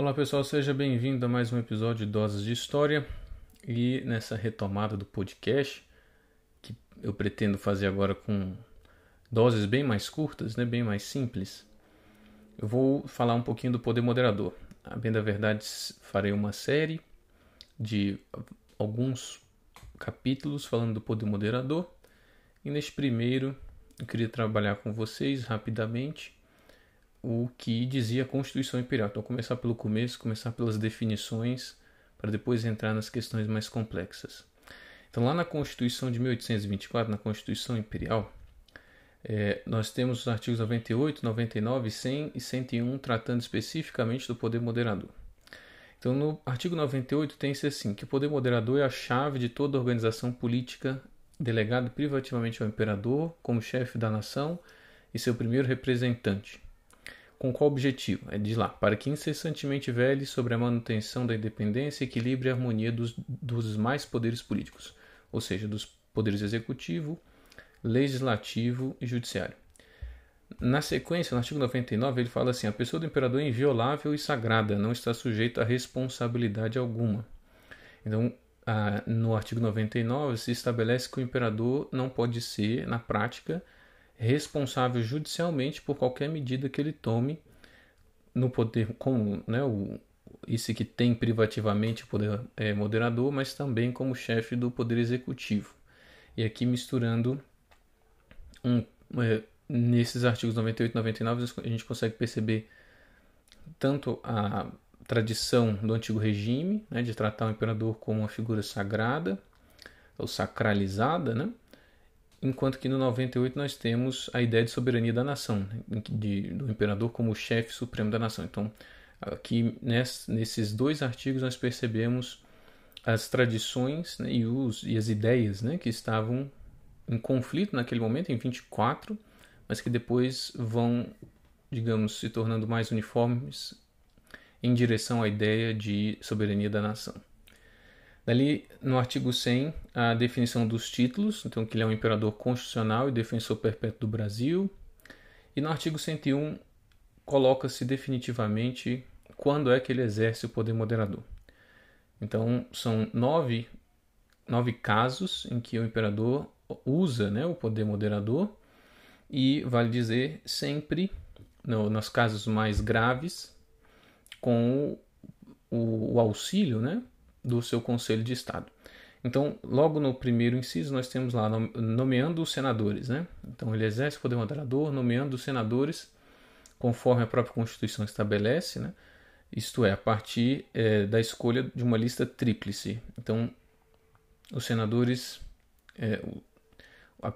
Olá pessoal, seja bem-vindo a mais um episódio de Doses de História e nessa retomada do podcast que eu pretendo fazer agora com doses bem mais curtas, né, bem mais simples. Eu vou falar um pouquinho do poder moderador. A bem da verdade, farei uma série de alguns capítulos falando do poder moderador e neste primeiro eu queria trabalhar com vocês rapidamente o que dizia a Constituição Imperial. Então, começar pelo começo, começar pelas definições, para depois entrar nas questões mais complexas. Então, lá na Constituição de 1824, na Constituição Imperial, é, nós temos os artigos 98, 99, 100 e 101 tratando especificamente do poder moderador. Então, no artigo 98 tem-se assim, que o poder moderador é a chave de toda organização política delegado privativamente ao imperador como chefe da nação e seu primeiro representante, com qual objetivo? É de lá, para que incessantemente vele sobre a manutenção da independência, equilíbrio e harmonia dos, dos mais poderes políticos, ou seja, dos poderes executivo, legislativo e judiciário. Na sequência, no artigo 99, ele fala assim: a pessoa do imperador é inviolável e sagrada, não está sujeita a responsabilidade alguma. Então, no artigo 99, se estabelece que o imperador não pode ser, na prática, responsável judicialmente por qualquer medida que ele tome no poder, como né, o, esse que tem privativamente o poder é, moderador, mas também como chefe do poder executivo. E aqui misturando um, é, nesses artigos 98 e 99 a gente consegue perceber tanto a tradição do antigo regime, né, de tratar o imperador como uma figura sagrada ou sacralizada, né, enquanto que no 98 nós temos a ideia de soberania da nação, né, de, do imperador como chefe supremo da nação. Então, aqui nesses dois artigos nós percebemos as tradições né, e, os, e as ideias né, que estavam em conflito naquele momento, em 24, mas que depois vão, digamos, se tornando mais uniformes em direção à ideia de soberania da nação. Dali, no artigo 100, a definição dos títulos, então que ele é um imperador constitucional e defensor perpétuo do Brasil. E no artigo 101, coloca-se definitivamente quando é que ele exerce o poder moderador. Então, são nove, nove casos em que o imperador usa né, o poder moderador e, vale dizer, sempre, no, nos casos mais graves, com o, o auxílio né, do seu Conselho de Estado. Então, logo no primeiro inciso, nós temos lá nomeando os senadores. Né? Então, ele exerce o poder moderador, nomeando os senadores conforme a própria Constituição estabelece, né? isto é, a partir é, da escolha de uma lista tríplice. Então, os senadores, é,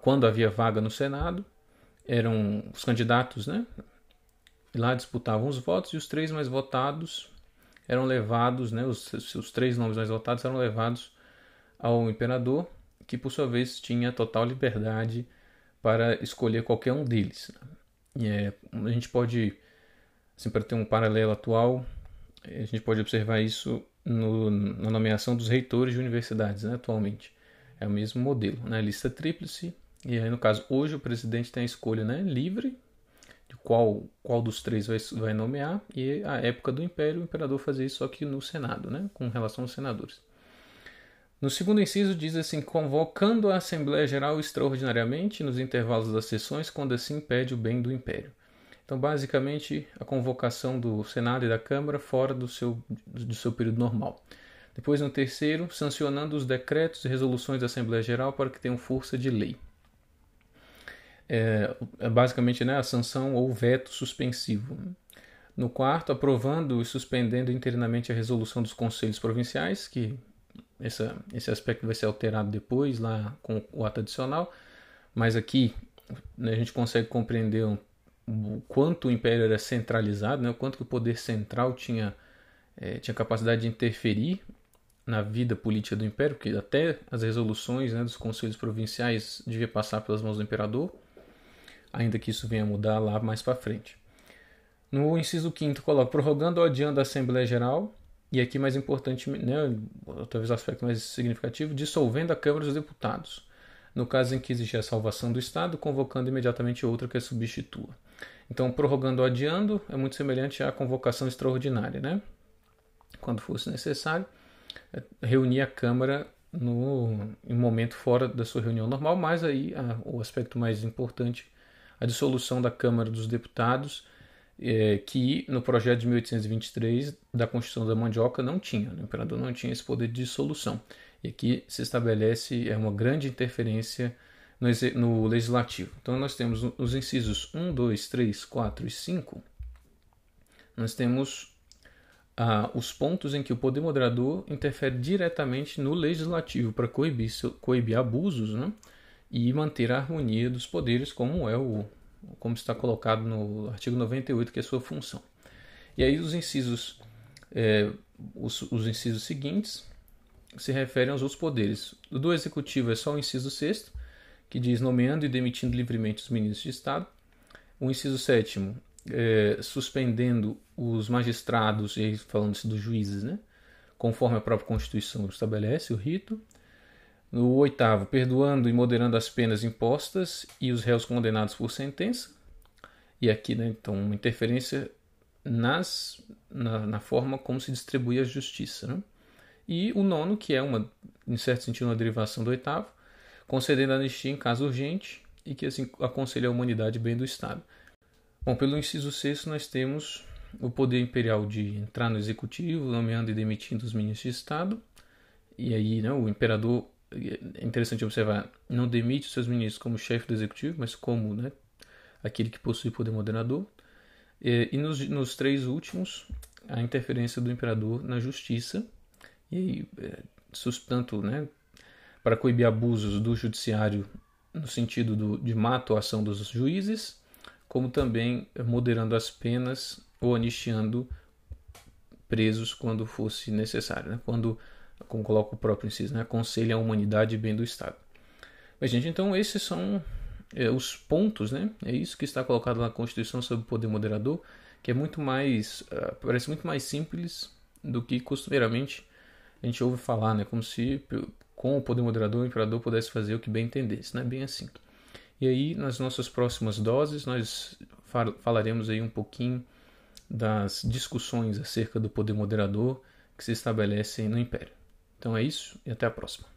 quando havia vaga no Senado, eram os candidatos, né? lá disputavam os votos e os três mais votados eram levados, né, os, os três nomes mais votados eram levados ao imperador, que por sua vez tinha total liberdade para escolher qualquer um deles. E é, a gente pode, assim, para ter um paralelo atual, a gente pode observar isso no, na nomeação dos reitores de universidades, né, atualmente. É o mesmo modelo, né, lista tríplice, e aí no caso hoje o presidente tem a escolha né, livre qual, qual dos três vai, vai nomear, e a época do Império, o imperador fazia isso só que no Senado, né, com relação aos senadores. No segundo inciso diz assim: convocando a Assembleia Geral extraordinariamente nos intervalos das sessões, quando assim impede o bem do Império. Então, basicamente, a convocação do Senado e da Câmara fora do seu, do seu período normal. Depois, no terceiro, sancionando os decretos e resoluções da Assembleia Geral para que tenham força de lei é, é basicamente né, a sanção ou veto suspensivo. No quarto, aprovando e suspendendo interinamente a resolução dos conselhos provinciais, que essa, esse aspecto vai ser alterado depois, lá com o ato adicional, mas aqui né, a gente consegue compreender o quanto o império era centralizado, né, o quanto o poder central tinha, é, tinha capacidade de interferir na vida política do império, porque até as resoluções né, dos conselhos provinciais devia passar pelas mãos do imperador ainda que isso venha a mudar lá mais para frente. No inciso 5 coloca prorrogando ou adiando a Assembleia Geral, e aqui mais importante, né, talvez o aspecto mais significativo, dissolvendo a Câmara dos Deputados, no caso em que existe a salvação do Estado, convocando imediatamente outra que a substitua. Então, prorrogando ou adiando é muito semelhante à convocação extraordinária, né? quando fosse necessário, é, reunir a Câmara no, em um momento fora da sua reunião normal, mas aí a, o aspecto mais importante, a dissolução da Câmara dos Deputados, é, que no projeto de 1823 da Constituição da Mandioca não tinha, né? o imperador não tinha esse poder de dissolução. E aqui se estabelece é uma grande interferência no, no legislativo. Então nós temos os incisos 1, 2, 3, 4 e 5. Nós temos ah, os pontos em que o poder moderador interfere diretamente no legislativo para coibir, coibir abusos né? E manter a harmonia dos poderes, como é o como está colocado no artigo 98, que é sua função. E aí os incisos, é, os, os, incisos seguintes se referem aos outros poderes. O do executivo é só o inciso sexto, que diz nomeando e demitindo livremente os ministros de Estado. O inciso sétimo é, suspendendo os magistrados, e falando-se dos juízes, né? conforme a própria Constituição estabelece o rito. No oitavo, perdoando e moderando as penas impostas e os réus condenados por sentença. E aqui, né, então, uma interferência nas, na, na, forma como se distribui a justiça. Né? E o nono, que é, uma, em certo sentido, uma derivação do oitavo, concedendo anistia em caso urgente e que assim aconselha a humanidade bem do Estado. Bom, pelo inciso sexto, nós temos o poder imperial de entrar no executivo, nomeando e demitindo os ministros de Estado. E aí, né, o imperador, é interessante observar, não demite seus ministros como chefe do executivo, mas como né, aquele que possui poder moderador. E, e nos, nos, três últimos, a interferência do imperador na justiça. E é, tanto né, para coibir abusos do judiciário no sentido do, de má atuação dos juízes, como também moderando as penas ou anistiando presos quando fosse necessário, né? quando, como coloca o próprio inciso, né? aconselha a humanidade e bem do Estado. Mas, gente, então esses são é, os pontos, né? é isso que está colocado na Constituição sobre o poder moderador, que é muito mais, uh, parece muito mais simples do que costumeiramente a gente ouve falar, né? como se com o poder moderador o imperador pudesse fazer o que bem entendesse, não é bem assim. E aí, nas nossas próximas doses, nós falaremos aí um pouquinho das discussões acerca do poder moderador que se estabelecem no Império. Então é isso e até a próxima.